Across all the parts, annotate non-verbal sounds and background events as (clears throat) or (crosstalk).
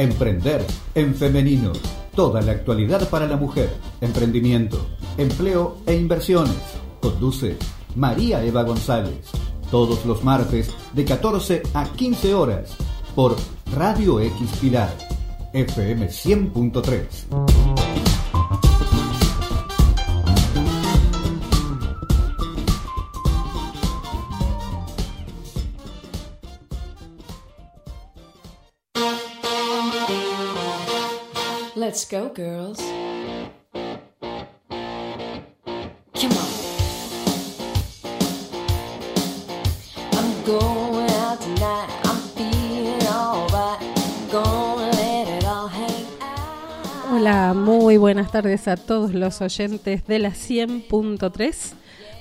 Emprender en femenino. Toda la actualidad para la mujer. Emprendimiento, empleo e inversiones. Conduce María Eva González. Todos los martes de 14 a 15 horas por Radio X Pilar. FM 100.3. go, girls. Come on. I'm going out tonight. I'm feeling alright. Gonna let it all hang out. Hola, muy buenas tardes a todos los oyentes de la 100.3.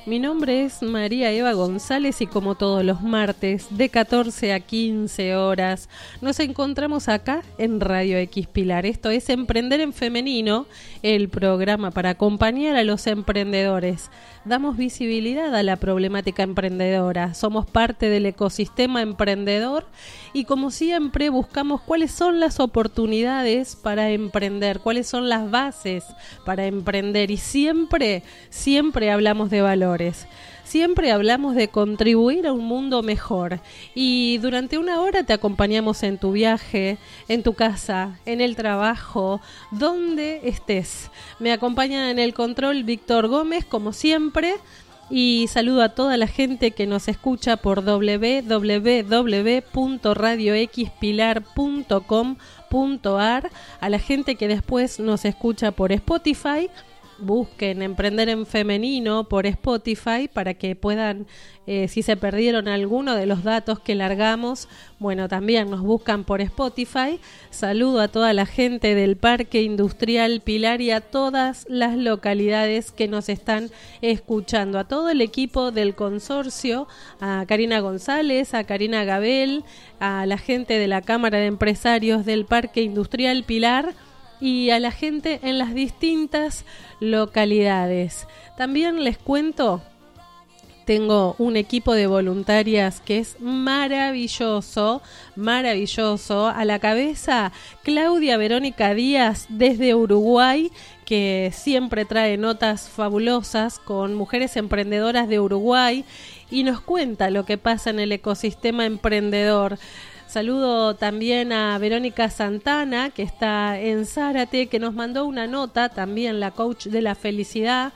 Mi nombre es María Eva González y como todos los martes de 14 a 15 horas nos encontramos acá en Radio X Pilar. Esto es Emprender en Femenino, el programa para acompañar a los emprendedores. Damos visibilidad a la problemática emprendedora, somos parte del ecosistema emprendedor y como siempre buscamos cuáles son las oportunidades para emprender, cuáles son las bases para emprender y siempre, siempre hablamos de valores. Siempre hablamos de contribuir a un mundo mejor y durante una hora te acompañamos en tu viaje, en tu casa, en el trabajo, donde estés. Me acompaña en el control Víctor Gómez, como siempre y saludo a toda la gente que nos escucha por www.radioxpilar.com.ar, a la gente que después nos escucha por Spotify busquen Emprender en Femenino por Spotify para que puedan, eh, si se perdieron alguno de los datos que largamos, bueno, también nos buscan por Spotify. Saludo a toda la gente del Parque Industrial Pilar y a todas las localidades que nos están escuchando, a todo el equipo del consorcio, a Karina González, a Karina Gabel, a la gente de la Cámara de Empresarios del Parque Industrial Pilar y a la gente en las distintas localidades. También les cuento, tengo un equipo de voluntarias que es maravilloso, maravilloso. A la cabeza, Claudia Verónica Díaz desde Uruguay, que siempre trae notas fabulosas con mujeres emprendedoras de Uruguay y nos cuenta lo que pasa en el ecosistema emprendedor. Saludo también a Verónica Santana, que está en Zárate, que nos mandó una nota, también la coach de la felicidad,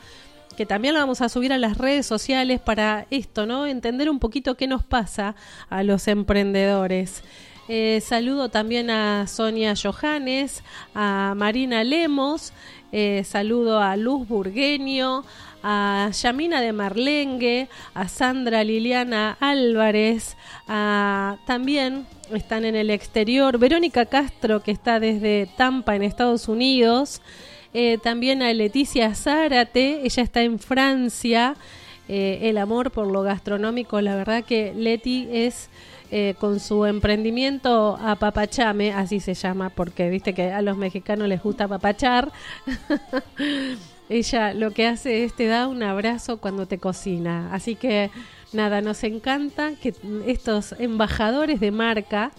que también la vamos a subir a las redes sociales para esto, ¿no? Entender un poquito qué nos pasa a los emprendedores. Eh, saludo también a Sonia Johannes, a Marina Lemos, eh, saludo a Luz Burgueño, a Yamina de Marlengue, a Sandra Liliana Álvarez, a, también están en el exterior, Verónica Castro, que está desde Tampa, en Estados Unidos, eh, también a Leticia Zárate, ella está en Francia, eh, el amor por lo gastronómico, la verdad que Leti es... Eh, con su emprendimiento a Papachame, así se llama, porque viste que a los mexicanos les gusta papachar. (laughs) Ella lo que hace es te da un abrazo cuando te cocina. Así que nada, nos encanta que estos embajadores de marca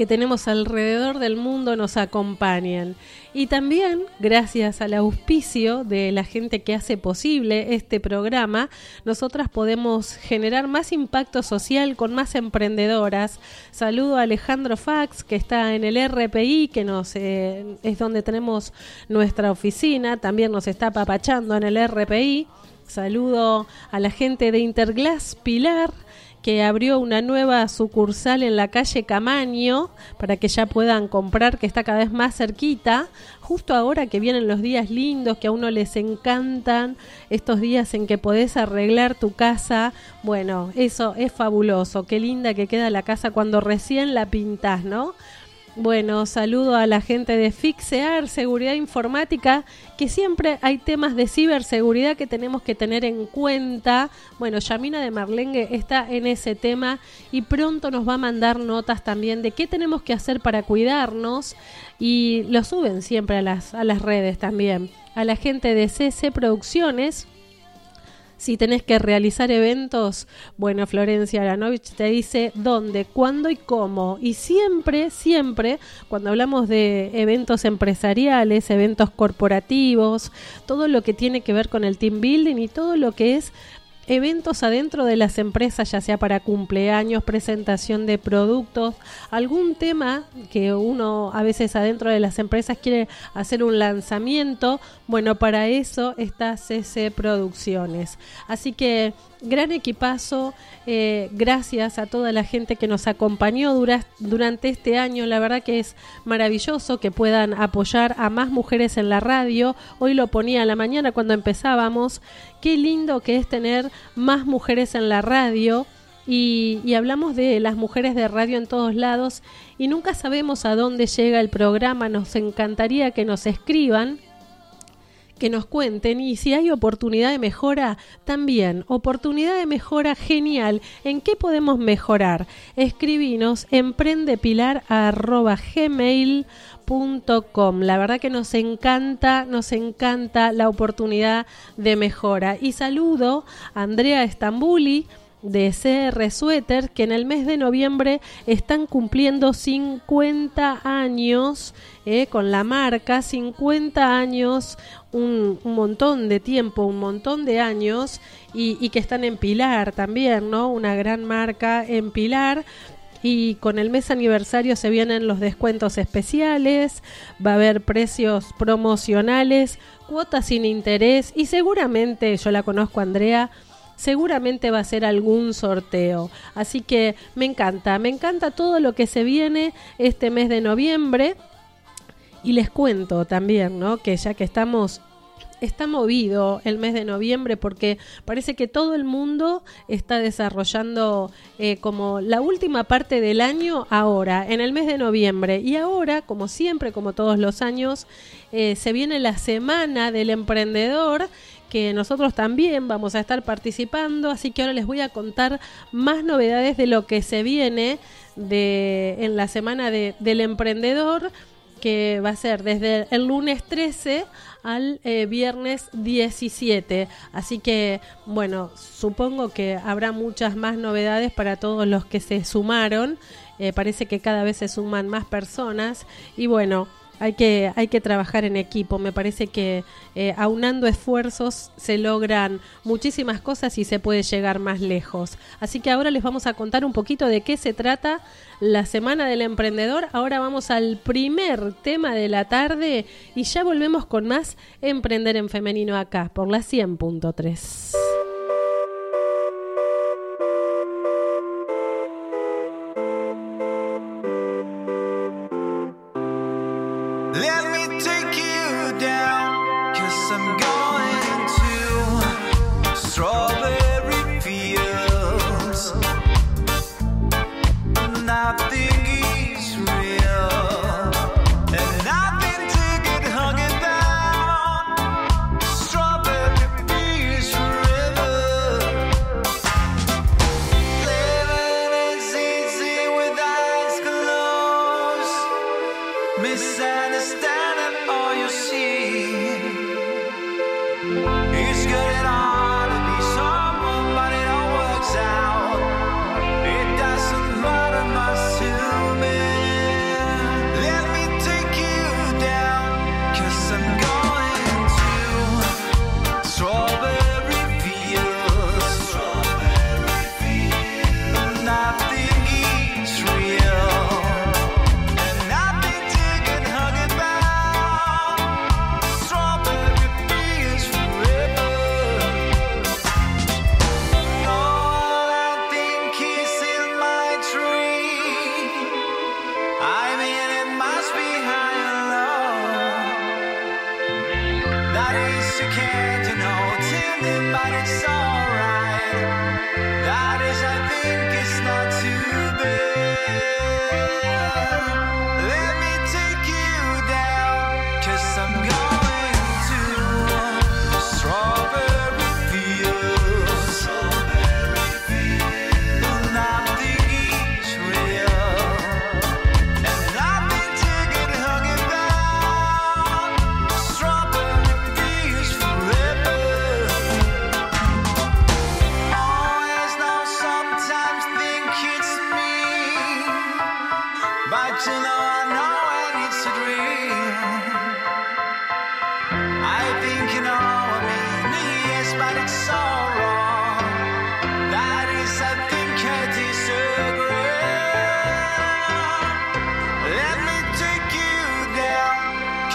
que tenemos alrededor del mundo nos acompañen. Y también, gracias al auspicio de la gente que hace posible este programa, nosotras podemos generar más impacto social con más emprendedoras. Saludo a Alejandro Fax, que está en el RPI, que nos eh, es donde tenemos nuestra oficina, también nos está papachando en el RPI. Saludo a la gente de Interglass Pilar que abrió una nueva sucursal en la calle Camaño para que ya puedan comprar, que está cada vez más cerquita, justo ahora que vienen los días lindos, que a uno les encantan, estos días en que podés arreglar tu casa, bueno, eso es fabuloso, qué linda que queda la casa cuando recién la pintas, ¿no? Bueno, saludo a la gente de Fixear Seguridad Informática, que siempre hay temas de ciberseguridad que tenemos que tener en cuenta. Bueno, Yamina de Marlengue está en ese tema y pronto nos va a mandar notas también de qué tenemos que hacer para cuidarnos y lo suben siempre a las, a las redes también. A la gente de CC Producciones, Si tenés que realizar eventos, bueno, Florencia Aranovich te dice dónde, cuándo y cómo. Y siempre, siempre, cuando hablamos de eventos empresariales, eventos corporativos, todo lo que tiene que ver con el team building y todo lo que es eventos adentro de las empresas, ya sea para cumpleaños, presentación de productos, algún tema que uno a veces adentro de las empresas quiere hacer un lanzamiento, bueno, para eso está CC Producciones. Así que gran equipazo, eh, gracias a toda la gente que nos acompañó dura- durante este año, la verdad que es maravilloso que puedan apoyar a más mujeres en la radio, hoy lo ponía a la mañana cuando empezábamos, qué lindo que es tener más mujeres en la radio. Y, hablamos de las mujeres de radio en todos lados y nunca sabemos a dónde llega el programa, nos encantaría que nos escriban que nos cuenten y si hay oportunidad de mejora, también. Oportunidad de mejora genial. ¿En qué podemos mejorar? Escribinos emprendepilar.gmail.com. La verdad que nos encanta, nos encanta la oportunidad de mejora. Y saludo a Andrea Estambuli de CR Sweater que en el mes de noviembre están cumpliendo 50 años eh, con la marca, 50 años, un, un montón de tiempo, un montón de años y, y que están en Pilar también, ¿no? Una gran marca en Pilar. Y con el mes aniversario se vienen los descuentos especiales, va a haber precios promocionales, cuotas sin interés y seguramente, yo la conozco Andrea, seguramente va a ser algún sorteo. Así que me encanta, me encanta todo lo que se viene este mes de noviembre. Y les cuento también, ¿no? Que ya que estamos está movido el mes de noviembre porque parece que todo el mundo está desarrollando eh, como la última parte del año ahora, en el mes de noviembre. Y ahora, como siempre, como todos los años, eh, se viene la semana del emprendedor que nosotros también vamos a estar participando, así que ahora les voy a contar más novedades de lo que se viene de, en la semana de, del emprendedor que va a ser desde el lunes 13 al eh, viernes 17. Así que, bueno, supongo que habrá muchas más novedades para todos los que se sumaron. Eh, parece que cada vez se suman más personas. Y bueno, hay que, hay que trabajar en equipo. Me parece que eh, aunando esfuerzos se logran muchísimas cosas y se puede llegar más lejos. Así que ahora les vamos a contar un poquito de qué se trata la Semana del Emprendedor. Ahora vamos al primer tema de la tarde y ya volvemos con más Emprender en Femenino acá por la 100.3. misunderstanding all you see.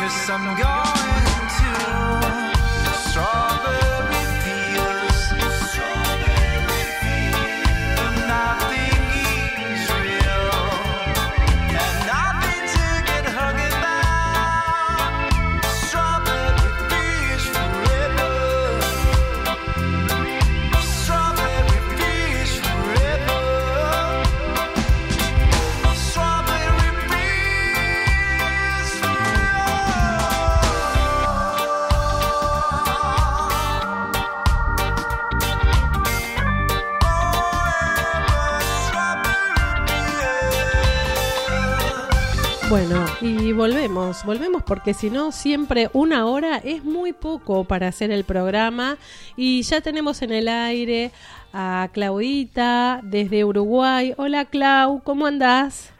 Cause I'm going y volvemos, volvemos porque si no, siempre una hora es muy poco para hacer el programa y ya tenemos en el aire a Claudita desde Uruguay. Hola Clau, ¿cómo andás?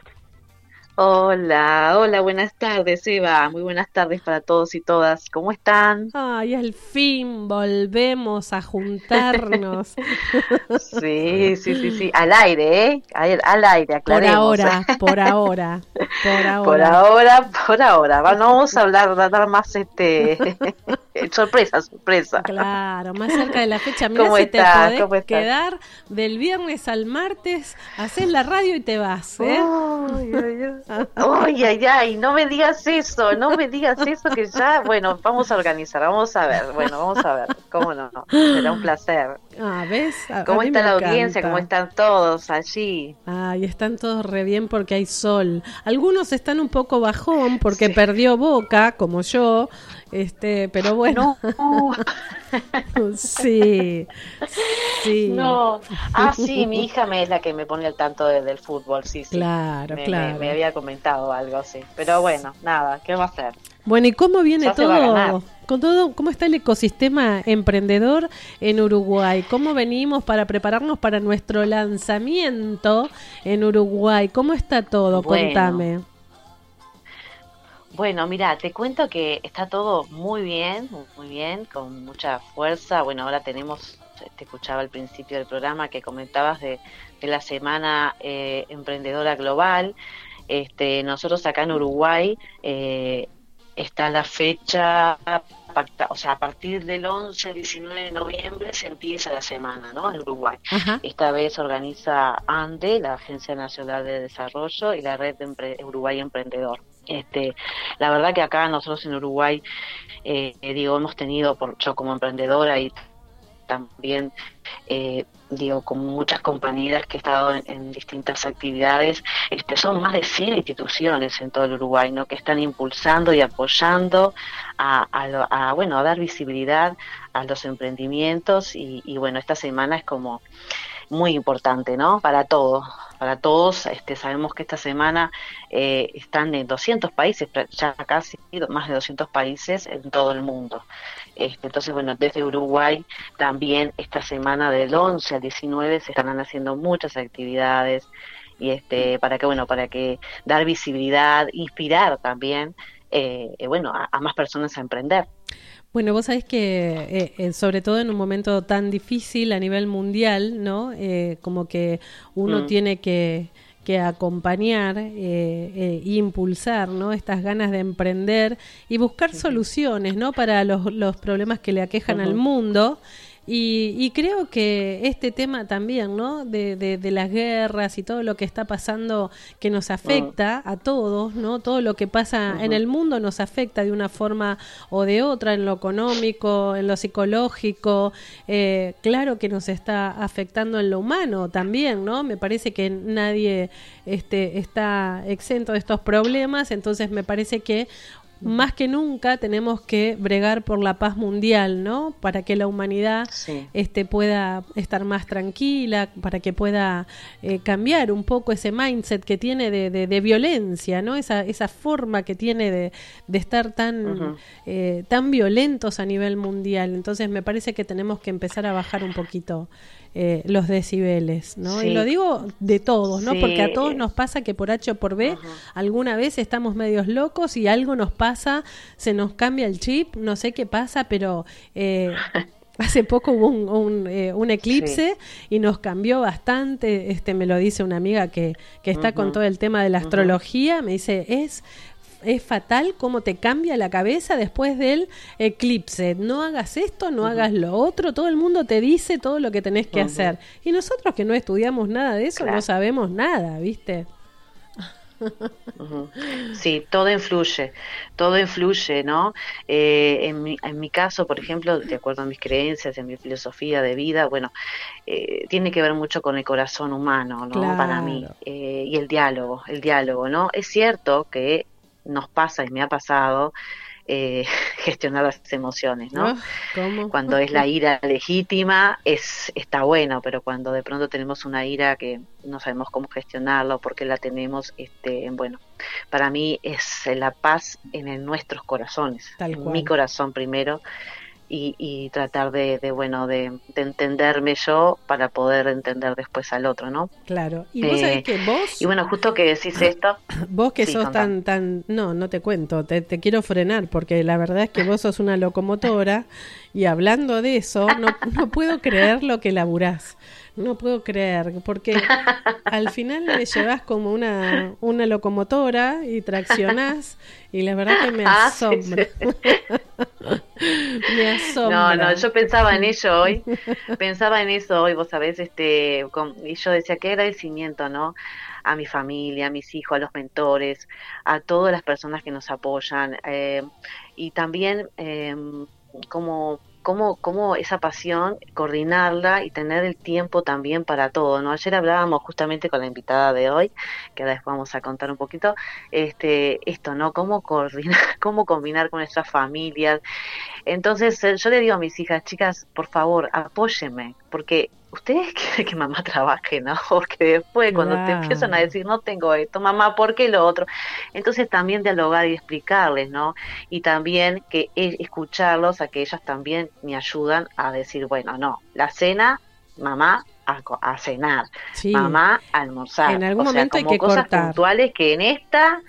Hola, hola, buenas tardes, Eva. Muy buenas tardes para todos y todas. ¿Cómo están? Ay, al fin volvemos a juntarnos. (laughs) Sí, sí, sí, sí. (laughs) Al aire, ¿eh? Al, al aire, por aclaremos. ahora, por ahora, por (laughs) ahora. Por ahora, por ahora. Va, No vamos a hablar, a dar más este sorpresa, sorpresa. Claro, más cerca de la fecha. Mira ¿Cómo si te estás? podés quedar del viernes al martes, haces la radio y te vas, ¿eh? Ay, ay, ay. Ay, ay, ay, no me digas eso, no me digas eso que ya, bueno, vamos a organizar, vamos a ver, bueno, vamos a ver, cómo no, será un placer. Ah, ¿ves? A- ¿Cómo está me la audiencia? ¿Cómo están todos allí? Ay, están todos re bien porque hay sol. Algunos están un poco bajón porque perdió Boca, como yo, este, pero bueno, No, (laughs) sí, sí. no. Ah, sí, mi hija me es la que me pone al tanto de- del fútbol, sí, sí. Claro, me, me- claro. me había comentado algo así. Pero bueno, nada, ¿qué va a hacer? Bueno, ¿y cómo viene todo? Con todo, ¿cómo está el ecosistema emprendedor en Uruguay? ¿Cómo venimos para prepararnos para nuestro lanzamiento en Uruguay? ¿Cómo está todo? Bueno. Contame. Bueno, mira, te cuento que está todo muy bien, muy bien, con mucha fuerza. Bueno, ahora tenemos, te escuchaba al principio del programa que comentabas de, de la Semana eh, Emprendedora Global. Este, nosotros acá en Uruguay eh, está la fecha, pacta- o sea, a partir del 11 al 19 de noviembre se empieza la semana, ¿no? En Uruguay. Ajá. Esta vez organiza ANDE, la Agencia Nacional de Desarrollo, y la Red de Empre- Uruguay Emprendedor. Este, la verdad que acá nosotros en Uruguay, eh, digo, hemos tenido, por, yo como emprendedora y también, eh, digo, con muchas compañeras que he estado en, distintas actividades, este, son más de 100 instituciones en todo el Uruguay, ¿no? Que están impulsando y apoyando a, bueno, a dar visibilidad a los emprendimientos y, bueno, esta semana es como muy importante, ¿no? Para todos, para todos. Este, sabemos que esta semana eh, están en 200 países, ya casi más de 200 países en todo el mundo. Este, entonces, bueno, desde Uruguay también esta semana del 11 al 19 se estarán haciendo muchas actividades y este para que bueno para que dar visibilidad inspirar también eh, eh, bueno a, a más personas a emprender Bueno, vos sabés que, eh, eh, sobre todo en un momento tan difícil a nivel mundial, ¿no? Eh, como que uno Mm. tiene que, que acompañar eh, eh, e impulsar, ¿no? Estas ganas de emprender y buscar soluciones, ¿no? Para los, los problemas que le aquejan al mundo. Y, y creo que este tema también, ¿no? De, de, de las guerras y todo lo que está pasando que nos afecta a todos, ¿no? Todo lo que pasa en el mundo nos afecta de una forma o de otra, en lo económico, en lo psicológico. Eh, claro que nos está afectando en lo humano también, ¿no? Me parece que nadie este, está exento de estos problemas, entonces me parece que más que nunca tenemos que bregar por la paz mundial, ¿no? Para que la humanidad Sí. este, pueda estar más tranquila, para que pueda eh, cambiar un poco ese mindset que tiene de, de- de violencia, ¿no? Esa, esa forma que tiene de, de estar tan, eh, tan violentos a nivel mundial. Entonces me parece que tenemos que empezar a bajar un poquito eh, los decibeles, ¿no? Y lo digo de todos, ¿no? Sí. Porque a todos nos pasa que por H o por B alguna vez estamos medios locos y algo nos pasa, se nos cambia el chip, no sé qué pasa, pero eh, (laughs) hace poco hubo un, un, eh, un eclipse y nos cambió bastante, este me lo dice una amiga que, que está con todo el tema de la astrología, me dice, es es fatal cómo te cambia la cabeza después del eclipse. No hagas esto, no hagas lo otro. Todo el mundo te dice todo lo que tenés que hacer. Y nosotros que no estudiamos nada de eso, no sabemos nada, ¿viste? Sí, todo influye, todo influye, ¿no? Eh, en, mi, en mi caso, por ejemplo, de acuerdo a mis creencias a mi filosofía de vida, bueno, eh, tiene que ver mucho con el corazón humano, ¿no? Para mí, eh, y el diálogo, el diálogo, ¿no? Es cierto que nos pasa y me ha pasado eh, (laughs) gestionar las emociones, ¿no? Ah, ¿Cómo? Cuando es la ira legítima, es, está bueno, pero cuando de pronto tenemos una ira que no sabemos cómo gestionarla o por qué la tenemos, este, bueno, para mí es la paz en el- nuestros corazones, Tal en cual. mi corazón primero, y, y tratar de, de, bueno, de, de entenderme yo para poder entender después al otro, ¿no? Claro. Y vos Eh, sabés que vos, Y bueno, justo que decís esto, (clears throat) vos que sí, sos tan, tan, no, no te cuento, te, te quiero frenar porque la verdad es que vos sos una locomotora y hablando de eso, no, no puedo creer lo que laburás. No puedo creer, porque (laughs) al final me llevas como una, una locomotora y traccionás y la verdad que me Ah, sí, asombra. (laughs) me asombra. No, no, yo pensaba en ello hoy, pensaba en eso hoy, vos sabés, este, con- y yo decía, qué agradecimiento, ¿no? A mi familia, a mis hijos, a los mentores, a todas las personas que nos apoyan, eh, y también eh, como, como, como esa pasión, coordinarla y tener el tiempo también para todo, ¿no? Ayer hablábamos justamente con la invitada de hoy, que ahora después vamos a contar un poquito, este, esto, ¿no? Cómo coordinar, (laughs) cómo combinar con nuestras familias, entonces eh, yo le digo a mis hijas, chicas, por favor, apóyenme, porque ustedes (laughs) quieren que mamá trabaje, ¿no? (laughs) Porque después cuando te empiezan a decir, no tengo esto, mamá, ¿por qué lo otro? Entonces también dialogar y explicarles, ¿no? Y también que escucharlos a que ellas también me ayudan a decir, bueno, no, la cena, mamá, a, a cenar, Sí. mamá, a almorzar. En algún o sea, momento hay como que cosas cortar. puntuales que en esta...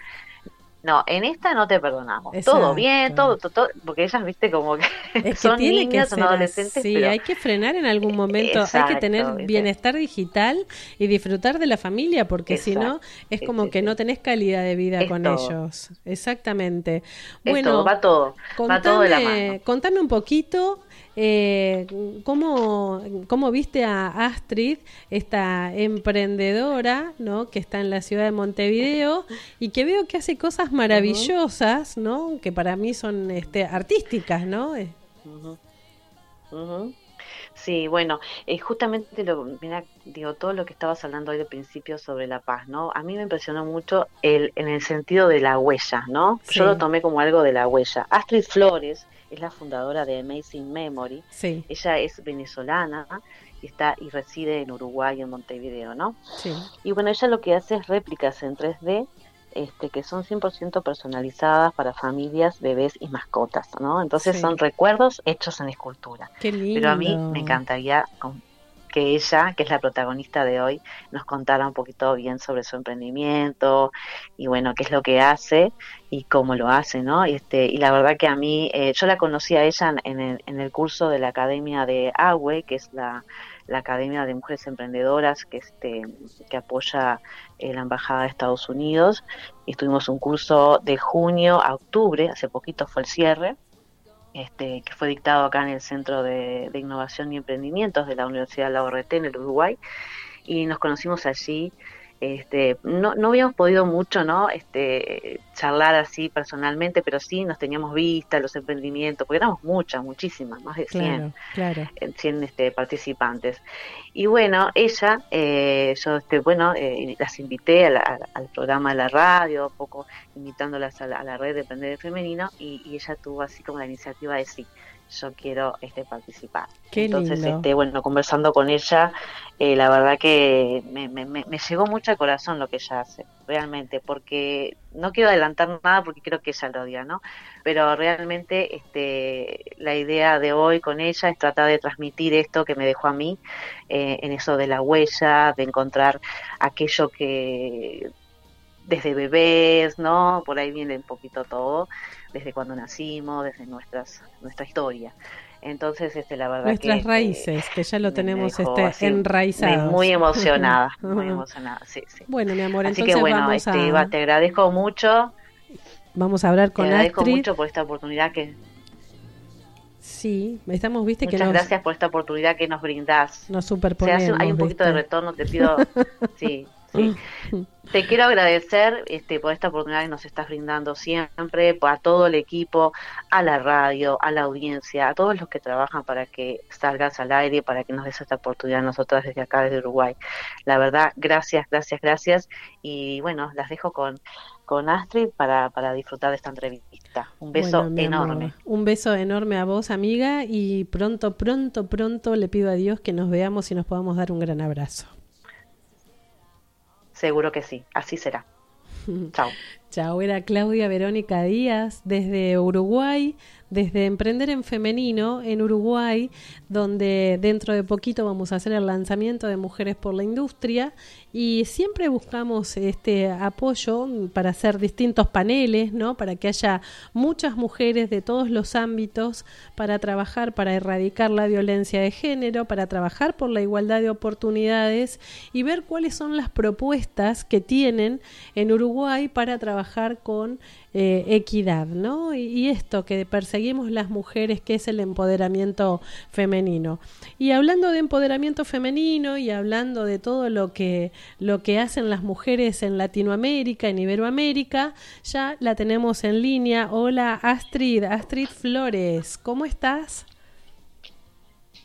No, en esta no te perdonamos. Exacto. Todo bien, todo, todo, todo, porque ellas, viste, como que Es que (laughs) son tiene niñas, que son adolescentes, así, pero hay que frenar en algún momento, hay que tener ¿viste? bienestar digital y disfrutar de la familia, porque si no, es Sí, como sí, que sí. no tenés calidad de vida Es con todo. ellos. Exactamente. es Bueno, todo, va todo, va todo de la mano. contame un poquito eh, cómo, cómo viste a Astrid, esta emprendedora, ¿no? Que está en la ciudad de Montevideo y que veo que hace cosas maravillosas, ¿no? Que para mí son este, artísticas, ¿no? Eh. Sí, bueno, eh, justamente lo, mira, digo, todo lo que estabas hablando hoy al principio sobre la paz, ¿no? A mí me impresionó mucho el, en el sentido de la huella, ¿no? Sí. Yo lo tomé como algo de la huella. Astrid Flores es la fundadora de Amazing Memory. Sí, Ella es venezolana y está y reside en Uruguay, en Montevideo, ¿no? sí. Y bueno, ella lo que hace es réplicas en 3D este, que son 100% personalizadas para familias, bebés y mascotas, ¿no? Entonces Sí. son recuerdos hechos en escultura. Qué lindo. Pero a mí me encantaría que ella, que es la protagonista de hoy, nos contara un poquito bien sobre su emprendimiento y bueno, qué es lo que hace y cómo lo hace, ¿no? Y, este, y la verdad que a mí, eh, yo la conocí a ella en el, en el curso de la Academia de AWE, que es la, la Academia de Mujeres Emprendedoras que, este, que apoya eh, la Embajada de Estados Unidos. Y tuvimos un curso de junio a octubre, hace poquito fue el cierre, este, que fue dictado acá en el Centro de, Innovación y Emprendimientos de la Universidad de la ORT en el Uruguay. Y nos conocimos allí. Este, no, no habíamos podido mucho no este charlar así personalmente pero sí nos teníamos vista los emprendimientos porque éramos muchas muchísimas más de 100 Claro, claro. eh, 100 este, participantes. Y bueno, ella, eh, yo este, bueno, eh, las invité a la- a- al programa de la radio, un poco invitándolas a la, a la red de Emprender Femenino, y, y ella tuvo así como la iniciativa de sí, yo quiero este participar. Qué Entonces, lindo. este, bueno, conversando con ella, eh, la verdad que me, me, me- me llegó mucho al corazón lo que ella hace, realmente, porque no quiero adelantar nada porque creo que ella lo odia, ¿no? Pero realmente este, la idea de hoy con ella es tratar de transmitir esto que me dejó a mí, eh, en eso de la huella, de encontrar aquello que desde bebés, ¿no? Por ahí viene un poquito todo, desde cuando nacimos, desde nuestras, nuestra historia. Entonces, este, la verdad Nuestras que, raíces, que ya lo tenemos este, así, enraizados. Muy emocionada, (laughs) muy emocionada, sí, sí. Bueno, mi amor, Así entonces que bueno, vamos, este, a, te agradezco mucho, vamos a hablar te con agradezco Astrid. mucho por esta oportunidad que, Sí, estamos, viste, que muchas nos, gracias por esta oportunidad que nos brindás. nos Se superponemos. hace, hay un poquito de retorno, te pido, (laughs) sí, sí. (laughs) Te quiero agradecer este, por esta oportunidad que nos estás brindando siempre, a todo el equipo, a la radio, a la audiencia, a todos los que trabajan para que salgas al aire, para que nos des esta oportunidad a nosotras desde acá, desde Uruguay. La verdad, gracias, gracias, gracias. Y bueno, las dejo con, con Astrid para, para disfrutar de esta entrevista. Un beso Bueno, mi amor, enorme. Un beso enorme a vos, amiga, y pronto, pronto, pronto le pido a Dios que nos veamos y nos podamos dar un gran abrazo. Seguro que sí, así será. (laughs) Chao. Chao, era Claudia Verónica Díaz desde Uruguay, desde Emprender en Femenino en Uruguay, donde dentro de poquito vamos a hacer el lanzamiento de Mujeres por la Industria y siempre buscamos este apoyo para hacer distintos paneles, ¿no? Para que haya muchas mujeres de todos los ámbitos para trabajar para erradicar la violencia de género, para trabajar por la igualdad de oportunidades y ver cuáles son las propuestas que tienen en Uruguay para trabajar con eh, equidad, ¿no? Y, y esto que perseguimos las mujeres, que es el empoderamiento femenino. Y hablando de empoderamiento femenino y hablando de todo lo que lo que hacen las mujeres en Latinoamérica, en Iberoamérica, ya la tenemos en línea. Hola Astrid, Astrid Flores, ¿cómo estás?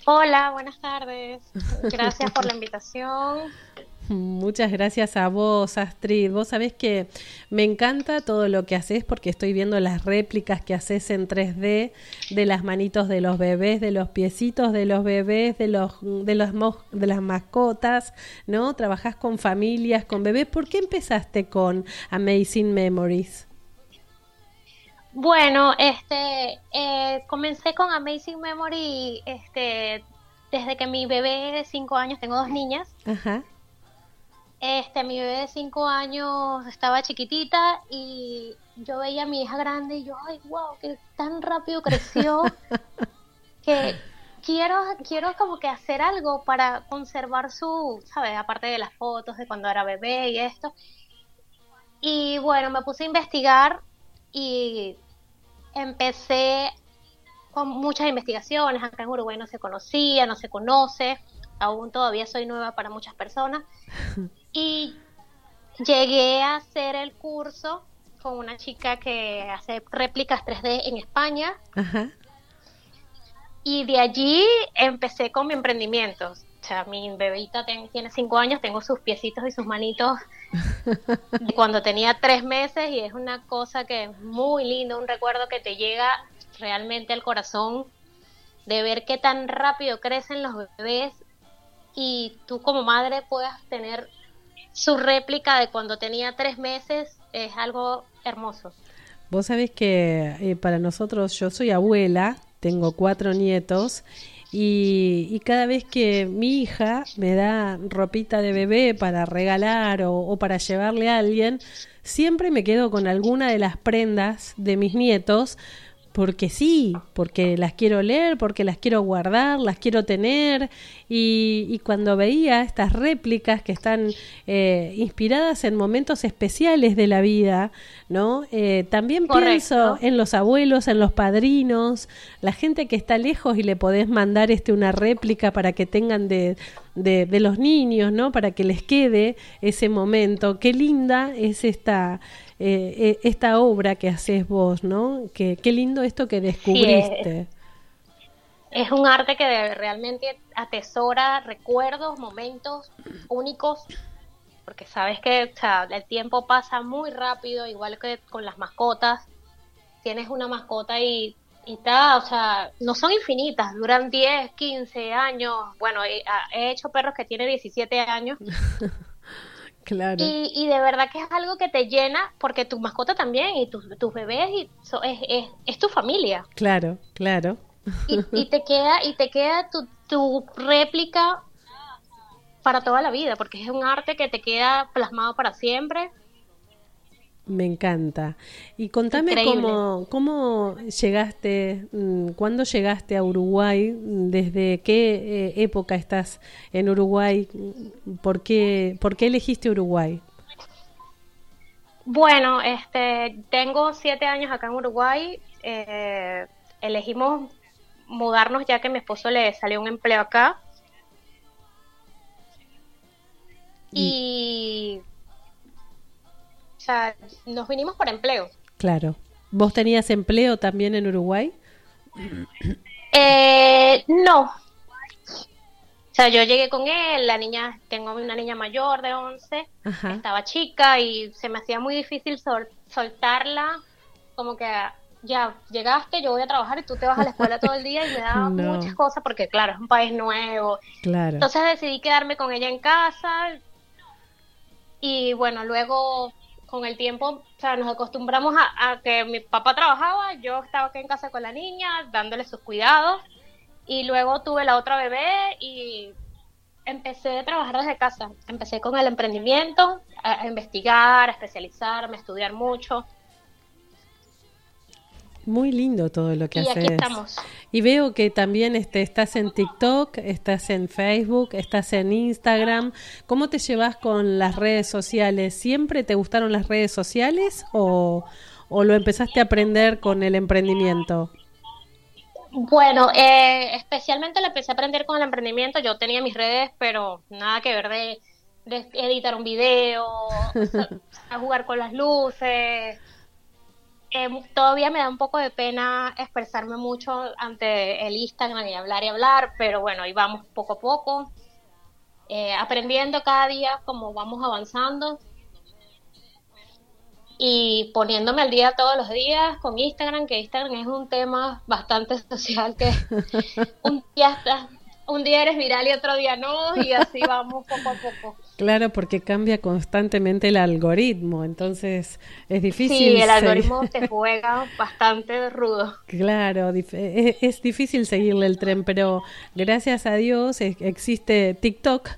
Hola, buenas tardes. Gracias por la invitación. (laughs) Muchas gracias a vos, Astrid. Vos sabés que me encanta todo lo que haces porque estoy viendo las réplicas que haces en 3D de las manitos de los bebés, de los piecitos de los bebés, de los de los mo- de las mascotas, ¿no? Trabajás con familias, con bebés. ¿Por qué empezaste con Amazing Memories? Bueno, este, eh, comencé con Amazing Memory, este, desde que mi bebé de cinco años, tengo dos niñas, Ajá. Este, mi bebé de cinco años estaba chiquitita y yo veía a mi hija grande y yo, ay, wow, que tan rápido creció (laughs) que quiero, quiero como que hacer algo para conservar su, ¿sabes? Aparte de las fotos de cuando era bebé y esto. Y bueno, me puse a investigar y empecé con muchas investigaciones. Acá en Uruguay no se conocía, no se conoce. Aún todavía soy nueva para muchas personas. (laughs) Y llegué a hacer el curso con una chica que hace réplicas 3D en España. Ajá. Y de allí empecé con mi emprendimiento. O sea, mi bebita ten- tiene cinco años, tengo sus piecitos y sus manitos (laughs) de cuando tenía tres meses y es una cosa que es muy lindo, un recuerdo que te llega realmente al corazón de ver qué tan rápido crecen los bebés y tú como madre puedas tener su réplica de cuando tenía tres meses, es algo hermoso. Vos sabés que eh, para nosotros, yo soy abuela, tengo cuatro nietos y, cada vez que mi hija me da ropita de bebé para regalar o para llevarle a alguien, siempre me quedo con alguna de las prendas de mis nietos porque sí, porque las quiero leer, porque las quiero guardar, las quiero tener. Y, y cuando veía estas réplicas que están eh, inspiradas en momentos especiales de la vida, ¿no? Eh, también Correcto. pienso en los abuelos, en los padrinos, la gente que está lejos y le podés mandar este una réplica para que tengan de, de, de los niños, ¿no? Para que les quede ese momento. Qué linda es esta eh, eh, esta obra que haces vos, ¿no? Que, qué lindo esto que descubriste. Es un arte que realmente atesora recuerdos, momentos únicos, porque sabes que o sea, el tiempo pasa muy rápido, igual que con las mascotas. Tienes una mascota y y tal, o sea, no son infinitas, duran 10, 15 años. Bueno, he, he hecho perros que tienen 17 años (laughs) Claro. y, y de verdad que es algo que te llena porque tu mascota también y tus, tus bebés y so- es, es, es tu familia. Claro, claro. y, y te queda y te queda tu, tu réplica para toda la vida porque es un arte que te queda plasmado para siempre Me encanta. Y contame Increíble. cómo, cómo llegaste, mm, cuándo llegaste a Uruguay, desde qué eh, época estás en Uruguay, por qué, por qué elegiste Uruguay. bueno este tengo siete años acá en Uruguay eh, elegimos mudarnos ya que a mi esposo le salió un empleo acá y o sea nos vinimos por empleo Claro. ¿Vos tenías empleo también en Uruguay? Eh, no. O sea, yo llegué con él, la niña, tengo una niña mayor de 11, Ajá. estaba chica y se me hacía muy difícil sol- soltarla, como que ya llegaste, yo voy a trabajar y tú te vas a la escuela todo el día y me (laughs) daba No. muchas cosas porque claro, es un país nuevo. Claro. Entonces decidí quedarme con ella en casa y bueno, luego con el tiempo, o sea, nos acostumbramos a, que mi papá trabajaba, yo estaba aquí en casa con la niña, dándole sus cuidados y luego tuve la otra bebé y empecé a trabajar desde casa. Empecé con el emprendimiento, a, a investigar, a especializarme, a estudiar mucho Muy lindo todo lo que y aquí haces. estamos. Y veo que también este, estás en TikTok, estás en Facebook, estás en Instagram. ¿Cómo te llevas con las redes sociales? ¿Siempre te gustaron las redes sociales o, o lo empezaste a aprender con el emprendimiento? Bueno, eh, especialmente lo empecé a aprender con el emprendimiento. Yo tenía mis redes, pero nada que ver de, de editar un video, (laughs) a jugar con las luces. Eh, todavía me da un poco de pena expresarme mucho ante el Instagram y hablar y hablar, pero bueno, ahí vamos poco a poco, eh, aprendiendo cada día como vamos avanzando y poniéndome al día todos los días con Instagram, que Instagram es un tema bastante (laughs) social que un día estás, un día eres viral y otro día no, y así vamos poco a poco. Claro, porque cambia constantemente el algoritmo, entonces es difícil. Sí, el algoritmo (laughs) te juega bastante rudo. Claro, es, es difícil seguirle el tren, pero gracias a Dios e- existe TikTok,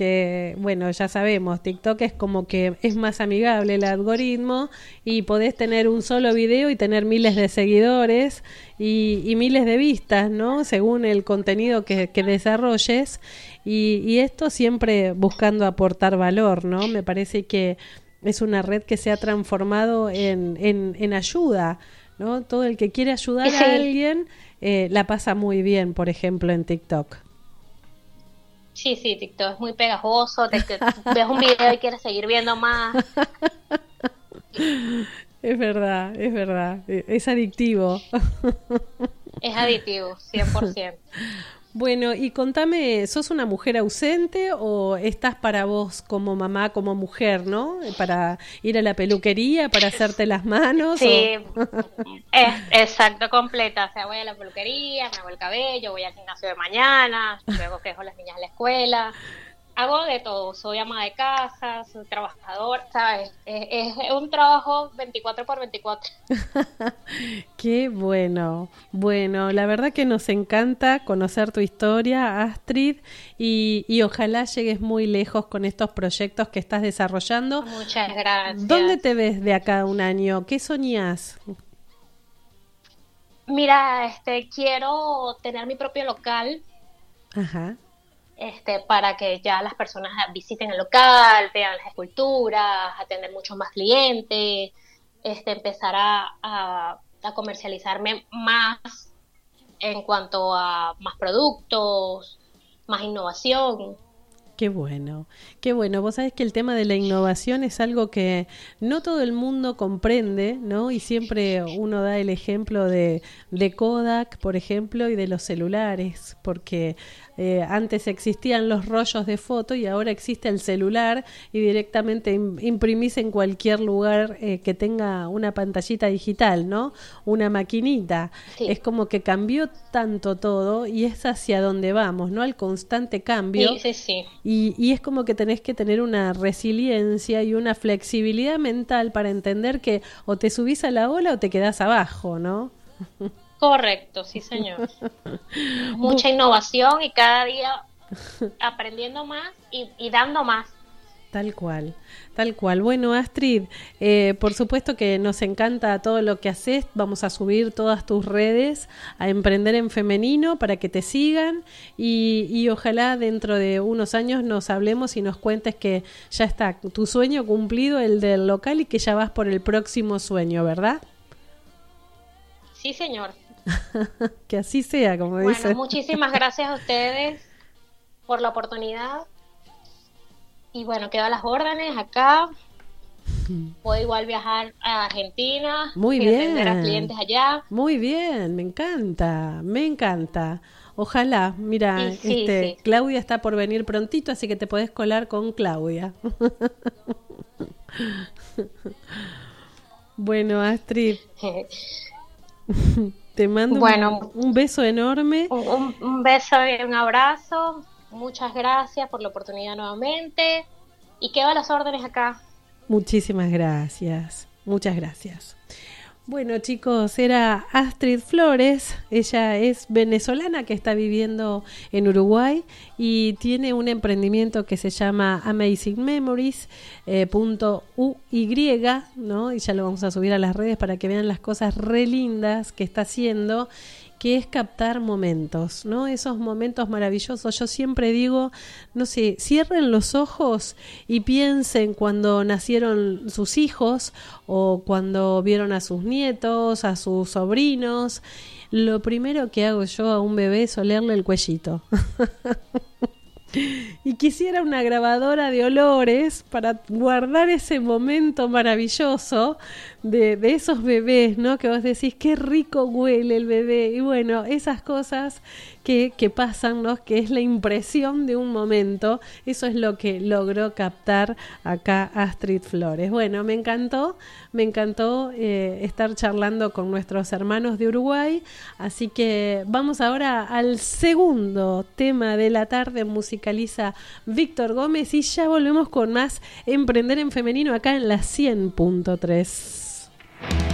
que bueno, ya sabemos, TikTok es como que es más amigable el algoritmo y podés tener un solo video y tener miles de seguidores y, y miles de vistas, ¿no? Según el contenido que, que desarrolles y, y esto siempre buscando aportar valor, ¿no? Me parece que es una red que se ha transformado en, en, en ayuda, ¿no? Todo el que quiere ayudar Sí. a alguien eh, la pasa muy bien, por ejemplo, en TikTok. Sí, sí, TikTok es muy pegajoso, te, ves un video y quieres seguir viendo más. Es verdad, es verdad, es adictivo. Es aditivo, 100%. Bueno, y contame, ¿sos una mujer ausente o estás para vos como mamá, como mujer, ¿no? Para ir a la peluquería, para hacerte las manos. Sí, o- (laughs) es exacto, completa. O sea, voy a la peluquería, me hago el cabello, voy al gimnasio de mañana, luego dejo a las niñas a la escuela. Hago de todo, soy ama de casa, soy trabajador, ¿sabes? Es, es un trabajo 24 por 24. (laughs) Qué bueno. Bueno, la verdad que nos encanta conocer tu historia, Astrid, y, y ojalá llegues muy lejos con estos proyectos que estás desarrollando. Muchas gracias. ¿Dónde te ves de acá un año? ¿Qué soñás? Mira, este, quiero tener mi propio local, Ajá. Este, para que ya las personas visiten el local, vean las esculturas, atender muchos más clientes, este, empezar a, comercializarme más en cuanto a más productos, más innovación. Qué bueno, qué bueno. Vos sabés que el tema de la innovación es algo que no todo el mundo comprende, ¿no? Y siempre uno da el ejemplo de, de Kodak, por ejemplo, y de los celulares, porque eh, antes existían los rollos de foto y ahora existe el celular y directamente im- imprimís en cualquier lugar eh, que tenga una pantallita digital, ¿no? Una maquinita. Sí. Es como que cambió tanto todo y es hacia donde vamos, ¿no? Al constante cambio. Sí, sí, sí. Y, y es como que tenés que tener una resiliencia y una flexibilidad mental para entender que o te subís a la ola o te quedás abajo, ¿no? Correcto, sí, señor. (laughs) Mucha innovación y cada día aprendiendo más y, y dando más. Tal cual, tal cual. Bueno, Astrid, eh, por supuesto que nos encanta todo lo que haces. Vamos a subir todas tus redes a Emprender en Femenino para que te sigan y, y ojalá dentro de unos años nos hablemos y nos cuentes que ya está tu sueño cumplido, el del local, y que ya vas por el próximo sueño, ¿verdad? Sí, señor. (laughs) que así sea, como Bueno, dicen. muchísimas gracias a ustedes por la oportunidad. Y bueno, quedo a las órdenes acá. Puedo igual viajar a Argentina Muy atender a bien. clientes allá. Muy bien, me encanta, me encanta. Ojalá, mira, sí, este, sí. Claudia está por venir prontito, así que te podés colar con Claudia. (laughs) bueno, Astrid, (laughs) te mando un- Bueno. un, beso enorme. Un- un beso y un abrazo. Muchas gracias por la oportunidad nuevamente. Y quedo a las órdenes acá. Muchísimas gracias, muchas gracias. Bueno chicos, era Astrid Flores, ella es venezolana que está viviendo en Uruguay y tiene un emprendimiento que se llama Amazing Memories eh, ¿no? Y ya lo vamos a subir a las redes para que vean las cosas re lindas que está haciendo que es captar momentos, ¿no? Esos momentos maravillosos. Yo siempre digo, no sé, cierren los ojos y piensen cuando nacieron sus hijos o cuando vieron a sus nietos, a sus sobrinos. Lo primero que hago yo a un bebé es olerle el cuellito. (laughs) (laughs) Y quisiera una grabadora de olores para guardar ese momento maravilloso de, de esos bebés, ¿no? Que vos decís, qué rico huele el bebé. Y bueno, esas cosas que, pasan, ¿no? Que es la impresión de un momento. Eso es lo que logró captar acá Astrid Flores. Bueno, me encantó, me encantó eh, estar charlando con nuestros hermanos de Uruguay. Así que vamos ahora al segundo tema de la tarde. Musicaliza Víctor Gómez y ya volvemos con más Emprender en Femenino acá en la 100.3.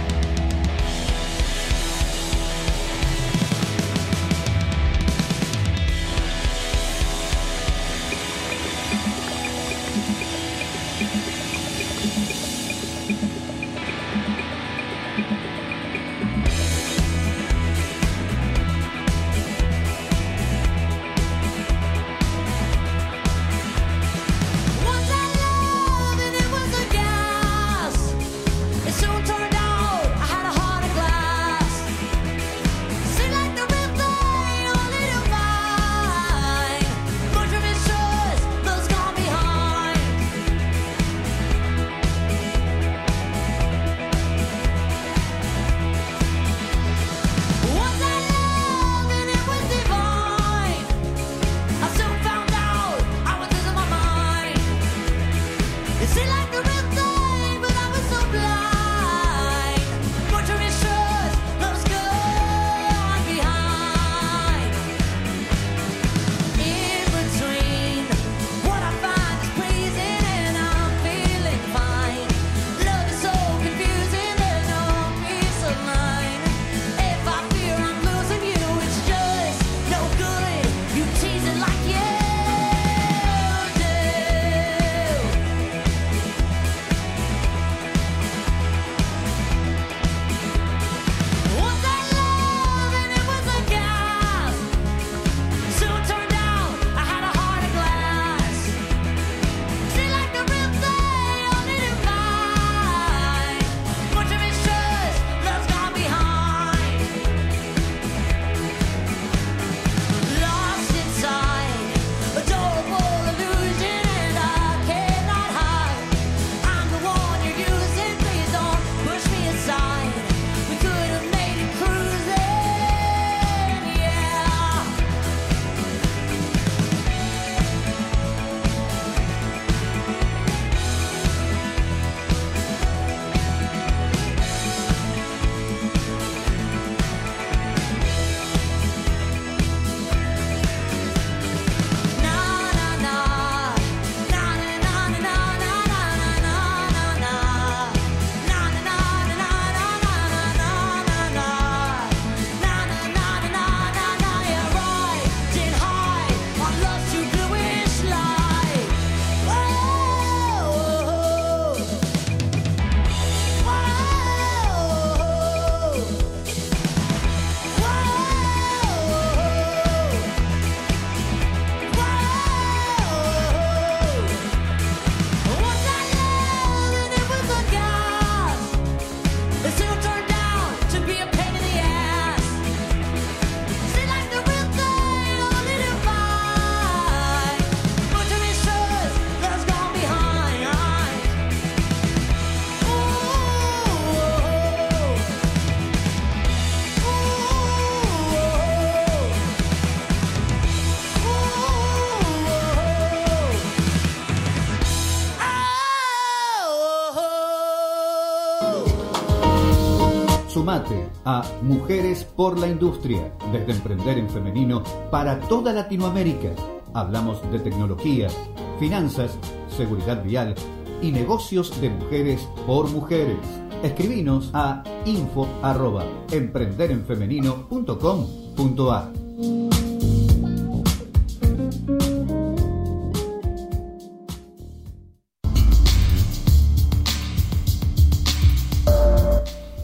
a Mujeres por la Industria, desde Emprender en Femenino para toda Latinoamérica. Hablamos de tecnología, finanzas, seguridad vial y negocios de mujeres por mujeres. Escribinos a info arroba emprenderenfemenino.com.ar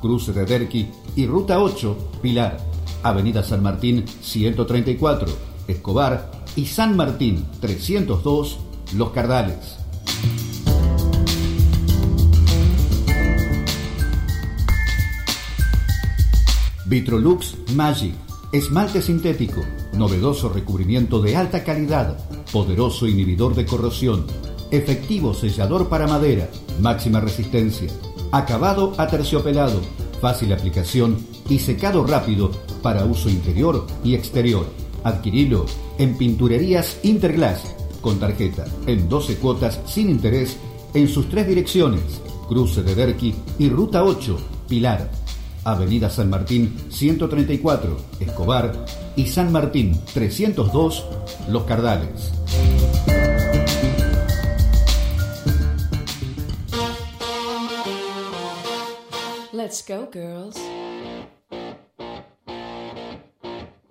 Cruce de Derqui y Ruta 8, Pilar, Avenida San Martín 134, Escobar y San Martín 302, Los Cardales. Vitrolux Magic, esmalte sintético, novedoso recubrimiento de alta calidad, poderoso inhibidor de corrosión, efectivo sellador para madera, máxima resistencia, acabado aterciopelado, fácil aplicación y secado rápido para uso interior y exterior. Adquirilo en Pinturerías Interglass con tarjeta en 12 cuotas sin interés en sus tres direcciones, Cruce de Derqui y Ruta 8, Pilar, Avenida San Martín 134, Escobar y San Martín 302, Los Cardales. Let's go, girls.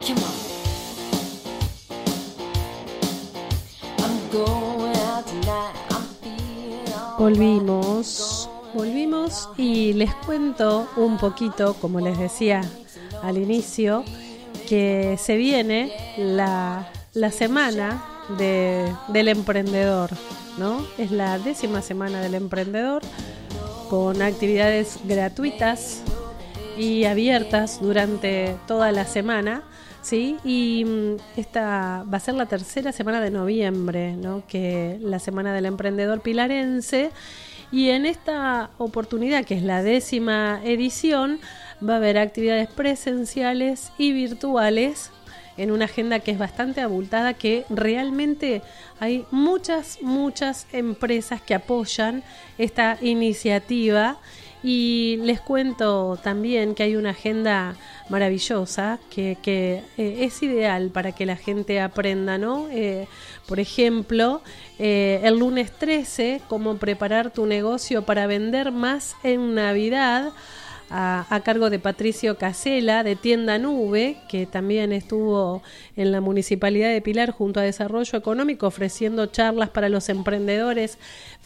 Come on. I'm going out tonight. I'm feeling all Volvimos, volvimos y les cuento un poquito, como les decía al inicio, que se viene la, la semana de- del emprendedor, ¿no? Es la décima semana del emprendedor con actividades gratuitas y abiertas durante toda la semana, ¿sí? Y mm, esta va a ser la tercera semana de noviembre, ¿no? Que la semana del emprendedor pilarense. Y en esta oportunidad, que es la décima edición, va a haber actividades presenciales y virtuales en una agenda que es bastante abultada, que realmente hay muchas, muchas empresas que apoyan esta iniciativa. Y les cuento también que hay una agenda maravillosa que, que, eh, es ideal para que la gente aprenda, ¿no? Eh, por ejemplo, eh, el lunes 13, cómo preparar tu negocio para vender más en Navidad a, a cargo de Patricio Casela de Tienda Nube, que también estuvo en la Municipalidad de Pilar junto a Desarrollo Económico ofreciendo charlas para los emprendedores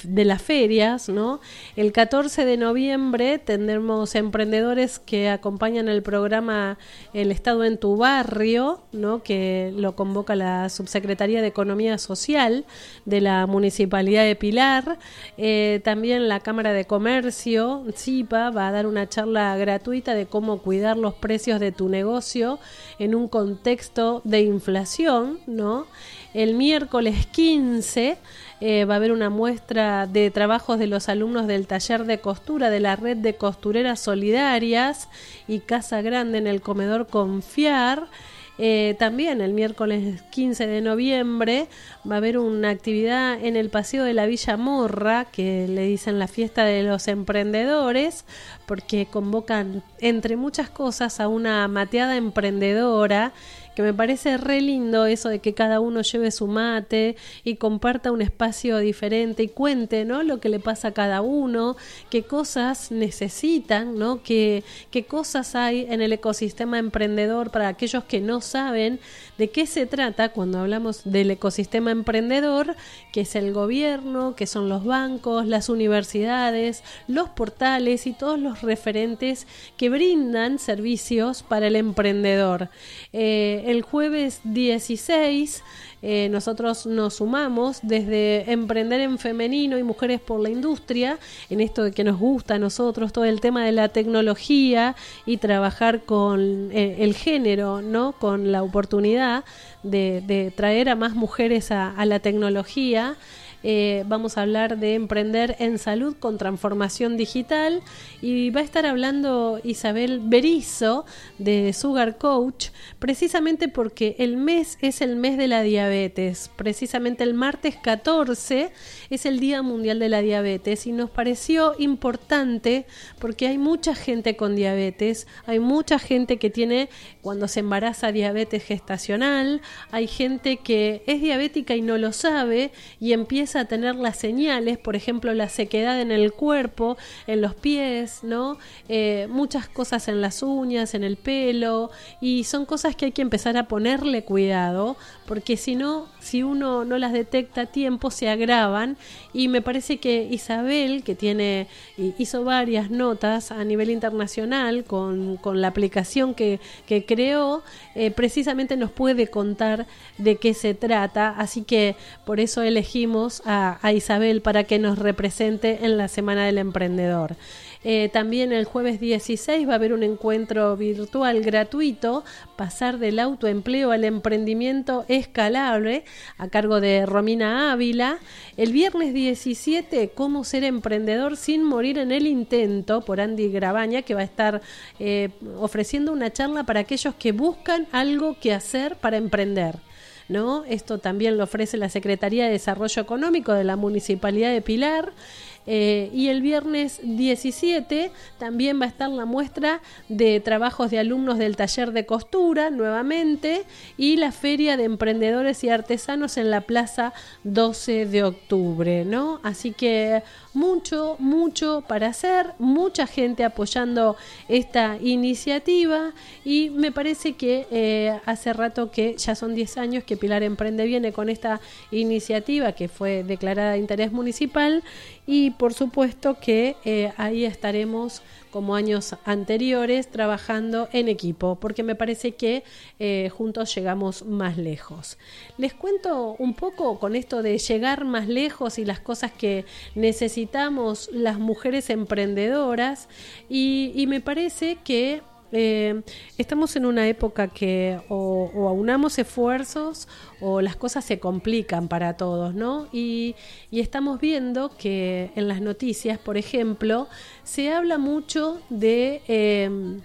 de las ferias, ¿no? El 14 de noviembre tendremos emprendedores que acompañan el programa El Estado en tu barrio, ¿no? Que lo convoca la Subsecretaría de Economía Social de la Municipalidad de Pilar. Eh, también la Cámara de Comercio, CIPA, va a dar una charla gratuita de cómo cuidar los precios de tu negocio en un contexto de inflación, ¿no? El miércoles 15 eh, va a haber una muestra de trabajos de los alumnos del taller de costura de la red de costureras solidarias y Casa Grande en el comedor Confiar. Eh, también el miércoles 15 de noviembre va a haber una actividad en el Paseo de la Villa Morra, que le dicen la fiesta de los emprendedores, porque convocan, entre muchas cosas, a una mateada emprendedora me parece re lindo eso de que cada uno lleve su mate y comparta un espacio diferente y cuente, ¿no? Lo que le pasa a cada uno, qué cosas necesitan, ¿no? Qué, qué cosas hay en el ecosistema emprendedor para aquellos que no saben de qué se trata cuando hablamos del ecosistema emprendedor, que es el gobierno, que son los bancos, las universidades, los portales y todos los referentes que brindan servicios para el emprendedor. Eh, el jueves 16 eh, nosotros nos sumamos desde Emprender en Femenino y Mujeres por la Industria, en esto que nos gusta a nosotros todo el tema de la tecnología y trabajar con eh, el género, ¿no? Con la oportunidad de, de traer a más mujeres a, a la tecnología. Eh, vamos a hablar de emprender en salud con transformación digital. Y va a estar hablando Isabel Berizo de Sugar Coach, precisamente porque el mes es el mes de la diabetes, precisamente el martes 14 es el Día Mundial de la Diabetes. Y nos pareció importante porque hay mucha gente con diabetes, hay mucha gente que tiene cuando se embaraza diabetes gestacional, hay gente que es diabética y no lo sabe y empieza a tener las señales, por ejemplo, la sequedad en el cuerpo, en los pies, ¿no? Eh, muchas cosas en las uñas, en el pelo, y son cosas que hay que empezar a ponerle cuidado, porque si no, si uno no las detecta a tiempo, se agravan, y me parece que Isabel, que tiene, hizo varias notas a nivel internacional con, con la aplicación que, que creó, eh, precisamente nos puede contar de qué se trata, así que por eso elegimos a, a Isabel para que nos represente en la Semana del Emprendedor. Eh, también el jueves 16 va a haber un encuentro virtual gratuito, pasar del autoempleo al emprendimiento escalable, a cargo de Romina Ávila. El viernes 17, cómo ser emprendedor sin morir en el intento, por Andy Grabaña, que va a estar eh, ofreciendo una charla para aquellos que buscan algo que hacer para emprender. ¿No? Esto también lo ofrece la Secretaría de Desarrollo Económico de la Municipalidad de Pilar. Eh, y el viernes 17 también va a estar la muestra de trabajos de alumnos del taller de costura nuevamente y la feria de emprendedores y artesanos en la plaza 12 de octubre, ¿no? Así que mucho, mucho para hacer, mucha gente apoyando esta iniciativa y me parece que eh, hace rato que ya son 10 años que Pilar Emprende viene con esta iniciativa que fue declarada de interés municipal y por supuesto que eh, ahí estaremos como años anteriores trabajando en equipo porque me parece que eh, juntos llegamos más lejos. Les cuento un poco con esto de llegar más lejos y las cosas que necesitamos las mujeres emprendedoras y, y me parece que eh, estamos en una época que o, aunamos esfuerzos o las cosas se complican para todos, ¿no? Y, estamos viendo que en las noticias, por ejemplo, se habla mucho de... Eh,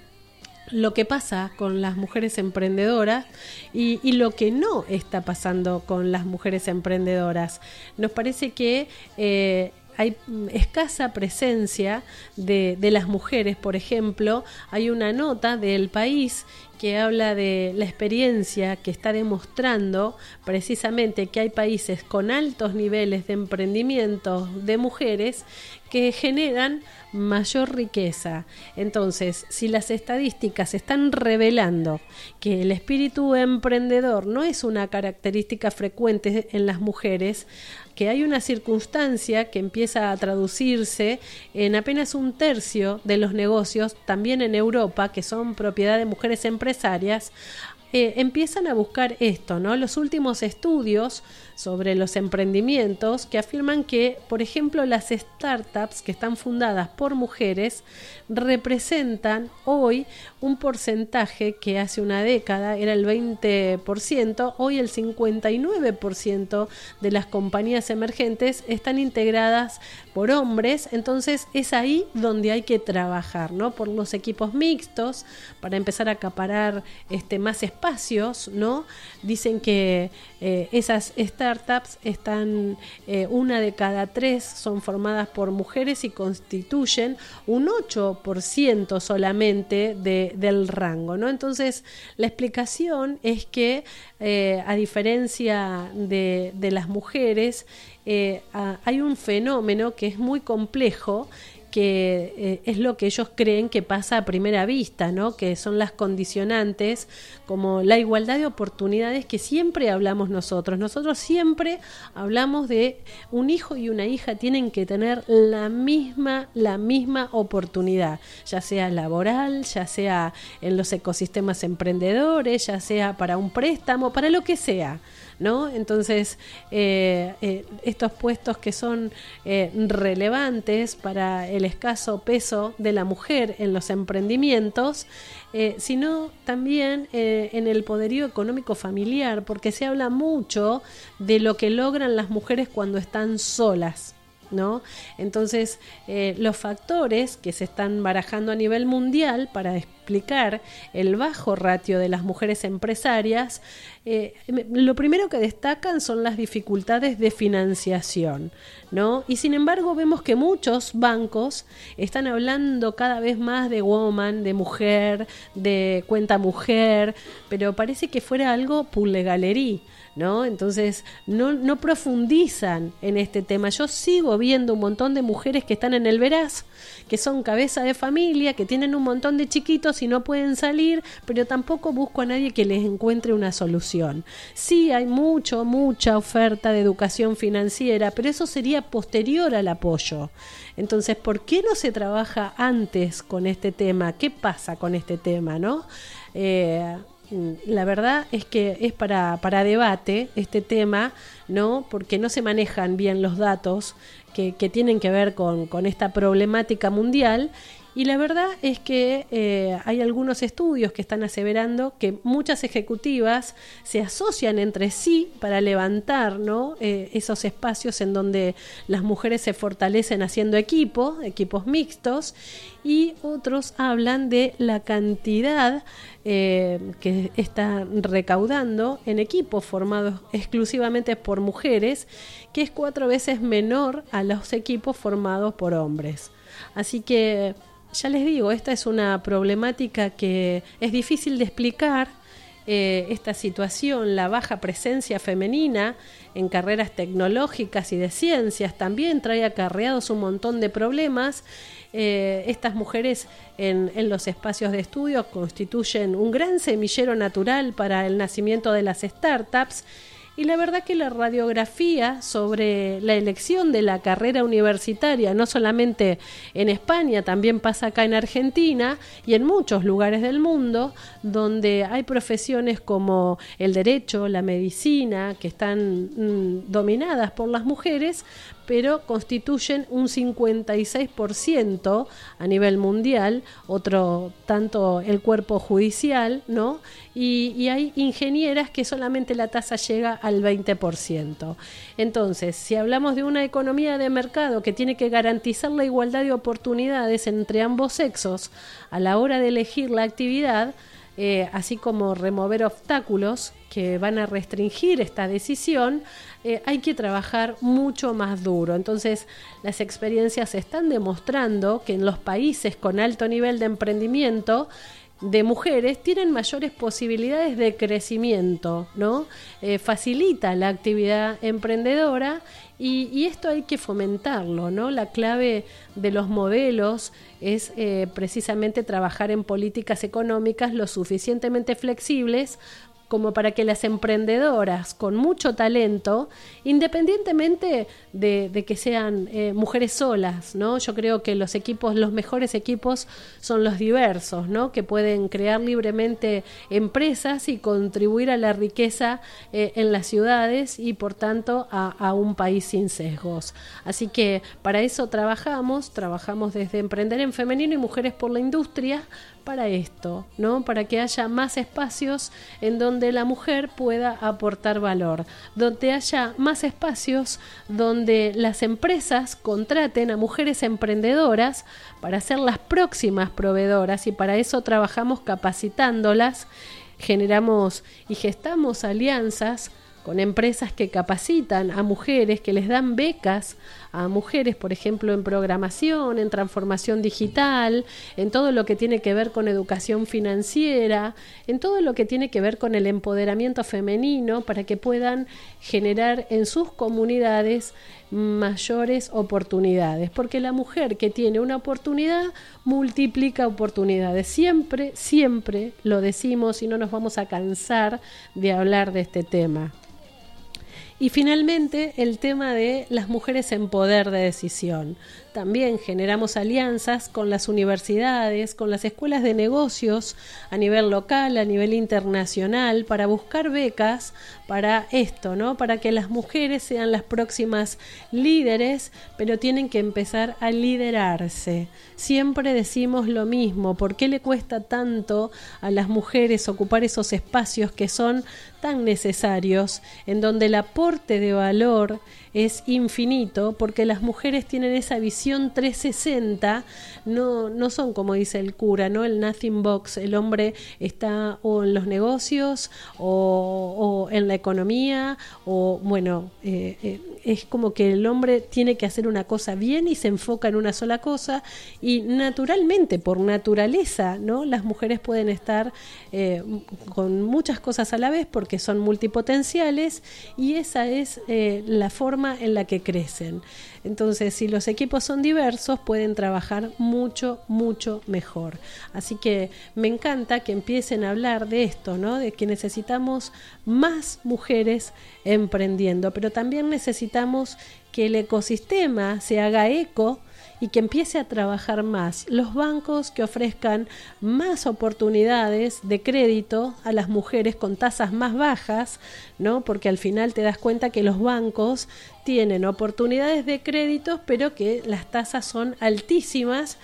lo que pasa con las mujeres emprendedoras y, y, lo que no está pasando con las mujeres emprendedoras. Nos parece que eh, hay escasa presencia de, de, las mujeres, por ejemplo, hay una nota del país que habla de la experiencia que está demostrando precisamente que hay países con altos niveles de emprendimiento de mujeres que generan mayor riqueza. Entonces, si las estadísticas están revelando que el espíritu emprendedor no es una característica frecuente en las mujeres, que hay una circunstancia que empieza a traducirse en apenas un tercio de los negocios, también en Europa, que son propiedad de mujeres empresarias, eh, empiezan a buscar esto, ¿no? Los últimos estudios sobre los emprendimientos que afirman que, por ejemplo, las startups que están fundadas por mujeres representan hoy un porcentaje que hace una década era el 20%, hoy el 59% de las compañías emergentes están integradas por hombres, entonces es ahí donde hay que trabajar, ¿no? Por los equipos mixtos para empezar a acaparar este más espacios, ¿no? Dicen que eh, esas startups están, eh, una de cada tres son formadas por mujeres y constituyen un 8% solamente de, del rango, ¿no? Entonces, la explicación es que, eh, a diferencia de, de las mujeres, a, hay un fenómeno que es muy complejo que eh, es lo que ellos creen que pasa a primera vista, ¿no? Que son las condicionantes como la igualdad de oportunidades que siempre hablamos nosotros. Nosotros siempre hablamos de un hijo y una hija tienen que tener la misma la misma oportunidad, ya sea laboral, ya sea en los ecosistemas emprendedores, ya sea para un préstamo, para lo que sea. ¿No? Entonces, eh, eh, estos puestos que son eh, relevantes para el escaso peso de la mujer en los emprendimientos, eh, sino también eh, en el poderío económico familiar, porque se habla mucho de lo que logran las mujeres cuando están solas. ¿No? Entonces, eh, los factores que se están barajando a nivel mundial para explicar el bajo ratio de las mujeres empresarias, eh, lo primero que destacan son las dificultades de financiación, ¿no? Y sin embargo vemos que muchos bancos están hablando cada vez más de woman, de mujer, de cuenta mujer, pero parece que fuera algo pulle galería. ¿No? Entonces, no, no profundizan en este tema. Yo sigo viendo un montón de mujeres que están en el veraz, que son cabeza de familia, que tienen un montón de chiquitos y no pueden salir, pero tampoco busco a nadie que les encuentre una solución. Sí, hay mucho, mucha oferta de educación financiera, pero eso sería posterior al apoyo. Entonces, ¿por qué no se trabaja antes con este tema? ¿Qué pasa con este tema, no? Eh, La verdad es que es para, para debate este tema, ¿no? Porque no se manejan bien los datos que, que tienen que ver con, con esta problemática mundial. Y la verdad es que eh, hay algunos estudios que están aseverando que muchas ejecutivas se asocian entre sí para levantar ¿no? Eh, esos espacios en donde las mujeres se fortalecen haciendo equipo, equipos mixtos, y otros hablan de la cantidad eh, que está recaudando en equipos formados exclusivamente por mujeres, que es cuatro veces menor a los equipos formados por hombres. Así que ya les digo, esta es una problemática que es difícil de explicar. eh, esta situación, la baja presencia femenina en carreras tecnológicas y de ciencias, también trae acarreados un montón de problemas. Eh, estas mujeres en, en los espacios de estudio constituyen un gran semillero natural para el nacimiento de las startups y la verdad que la radiografía sobre la elección de la carrera universitaria, no solamente en España, también pasa acá en Argentina y en muchos lugares del mundo, donde hay profesiones como el derecho, la medicina, que están mm, dominadas por las mujeres, pero constituyen un 56% a nivel mundial, otro tanto el cuerpo judicial, ¿no? Y, y hay ingenieras que solamente la tasa llega al 20%. Entonces, si hablamos de una economía de mercado que tiene que garantizar la igualdad de oportunidades entre ambos sexos a la hora de elegir la actividad, eh, así como remover obstáculos que van a restringir esta decisión, eh, hay que trabajar mucho más duro. Entonces, las experiencias están demostrando que en los países con alto nivel de emprendimiento, de mujeres tienen mayores posibilidades de crecimiento, ¿no? Eh, facilita la actividad emprendedora y, y esto hay que fomentarlo, ¿no? La clave de los modelos es eh, precisamente trabajar en políticas económicas lo suficientemente flexibles como para que las emprendedoras con mucho talento, independientemente de, que sean eh, mujeres solas, ¿no? Yo creo que los equipos, los mejores equipos son los diversos, ¿no? Que pueden crear libremente empresas y contribuir a la riqueza eh, en las ciudades y por tanto a un país sin sesgos. Así que para eso trabajamos, trabajamos desde Emprender en Femenino y Mujeres por la Industria para esto, ¿no? Para que haya más espacios en donde la mujer pueda aportar valor, donde haya más espacios donde las empresas contraten a mujeres emprendedoras para ser las próximas proveedoras y para eso trabajamos capacitándolas, generamos y gestamos alianzas con empresas que capacitan a mujeres, que les dan becas a mujeres, por ejemplo, en programación, en transformación digital, en todo lo que tiene que ver con educación financiera, en todo lo que tiene que ver con el empoderamiento femenino para que puedan generar en sus comunidades mayores oportunidades, porque la mujer que tiene una oportunidad multiplica oportunidades. Siempre, siempre lo decimos y no nos vamos a cansar de hablar de este tema. Y finalmente el tema de las mujeres en poder de decisión. También generamos alianzas con las universidades, con las escuelas de negocios a nivel local, a nivel internacional, para buscar becas para esto, ¿no? Para que las mujeres sean las próximas líderes, pero tienen que empezar a liderarse. Siempre decimos lo mismo, ¿por qué le cuesta tanto a las mujeres ocupar esos espacios que son tan necesarios, en donde el aporte de valor es infinito porque las mujeres tienen esa visión 360, no, no son como dice el cura, ¿no? El nothing box, el hombre está o en los negocios o, en la economía o bueno, eh, eh, es como que el hombre tiene que hacer una cosa bien y se enfoca en una sola cosa y naturalmente, por naturaleza, ¿no? Las mujeres pueden estar eh, con muchas cosas a la vez porque son multipotenciales y esa es la forma en la que crecen. Entonces, si los equipos son diversos, pueden trabajar mucho, mucho mejor. Así que me encanta que empiecen a hablar de esto, ¿no? De que necesitamos más mujeres emprendiendo, pero también necesitamos que el ecosistema se haga eco y que empiece a trabajar más. Los bancos que ofrezcan más oportunidades de crédito a las mujeres con tasas más bajas, ¿no? Porque al final te das cuenta que los bancos tienen oportunidades de créditos, pero que las tasas son altísimas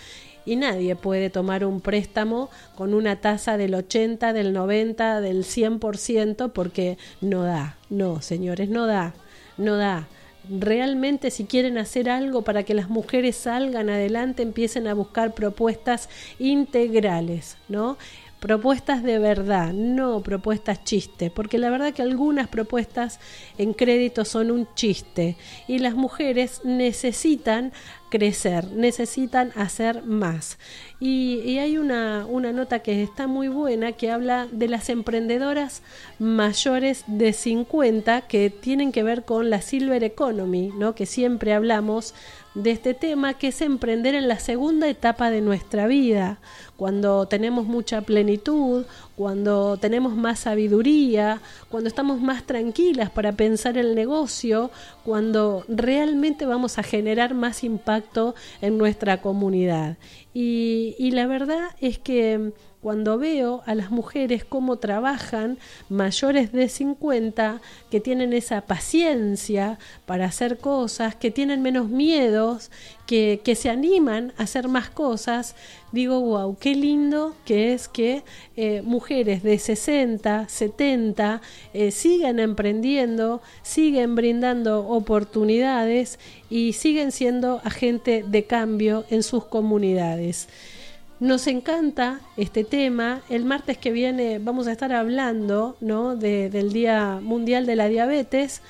y nadie puede tomar un préstamo con una tasa del 80, del 90, del 100% porque no da. No, señores, no da. No da realmente si quieren hacer algo para que las mujeres salgan adelante, empiecen a buscar propuestas integrales, ¿no? Propuestas de verdad, no propuestas chiste, porque la verdad que algunas propuestas en crédito son un chiste y las mujeres necesitan crecer, necesitan hacer más. Y, hay una, una nota que está muy buena que habla de las emprendedoras mayores de 50 que tienen que ver con la Silver Economy, ¿no? que siempre hablamos de este tema, que es emprender en la segunda etapa de nuestra vida, cuando tenemos mucha plenitud, cuando tenemos más sabiduría, cuando estamos más tranquilas para pensar el negocio, cuando realmente vamos a generar más impacto en nuestra comunidad. Y, y la verdad es que cuando veo a las mujeres cómo trabajan mayores de 50, que tienen esa paciencia para hacer cosas, que tienen menos miedos, que, que se animan a hacer más cosas, digo, wow, qué lindo que es que eh, mujeres de 60, 70 eh, sigan emprendiendo, siguen brindando oportunidades y siguen siendo agente de cambio en sus comunidades. Nos encanta este tema. El martes que viene vamos a estar hablando ¿no? de, del Día Mundial de la Diabetes.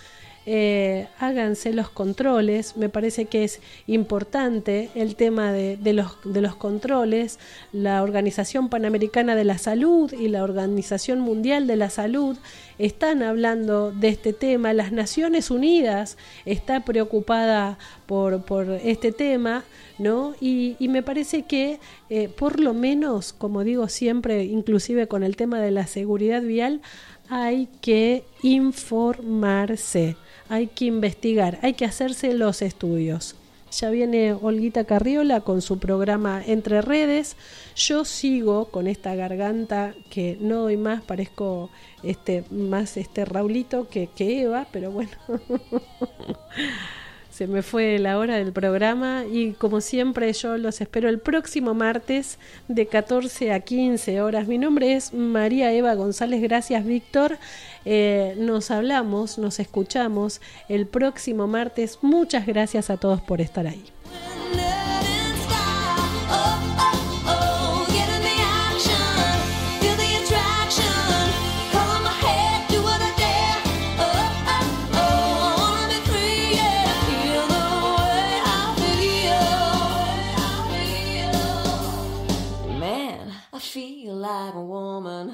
Eh, háganse los controles. Me parece que es importante el tema de, de, los, de los controles. La Organización Panamericana de la Salud y la Organización Mundial de la Salud están hablando de este tema. Las Naciones Unidas está preocupada por, por este tema, ¿no? Y, y me parece que eh, por lo menos, como digo siempre, inclusive con el tema de la seguridad vial, hay que informarse, hay que investigar, hay que hacerse los estudios. Ya viene Olguita Carriola con su programa Entre Redes. Yo sigo con esta garganta que no doy más, parezco este más este Raulito que, que Eva, pero bueno. (laughs) Se me fue la hora del programa y como siempre yo los espero el próximo martes de 14 a 15 horas. Mi nombre es María Eva González. Gracias Víctor. Eh, nos hablamos, nos escuchamos el próximo martes. Muchas gracias a todos por estar ahí. Like a woman.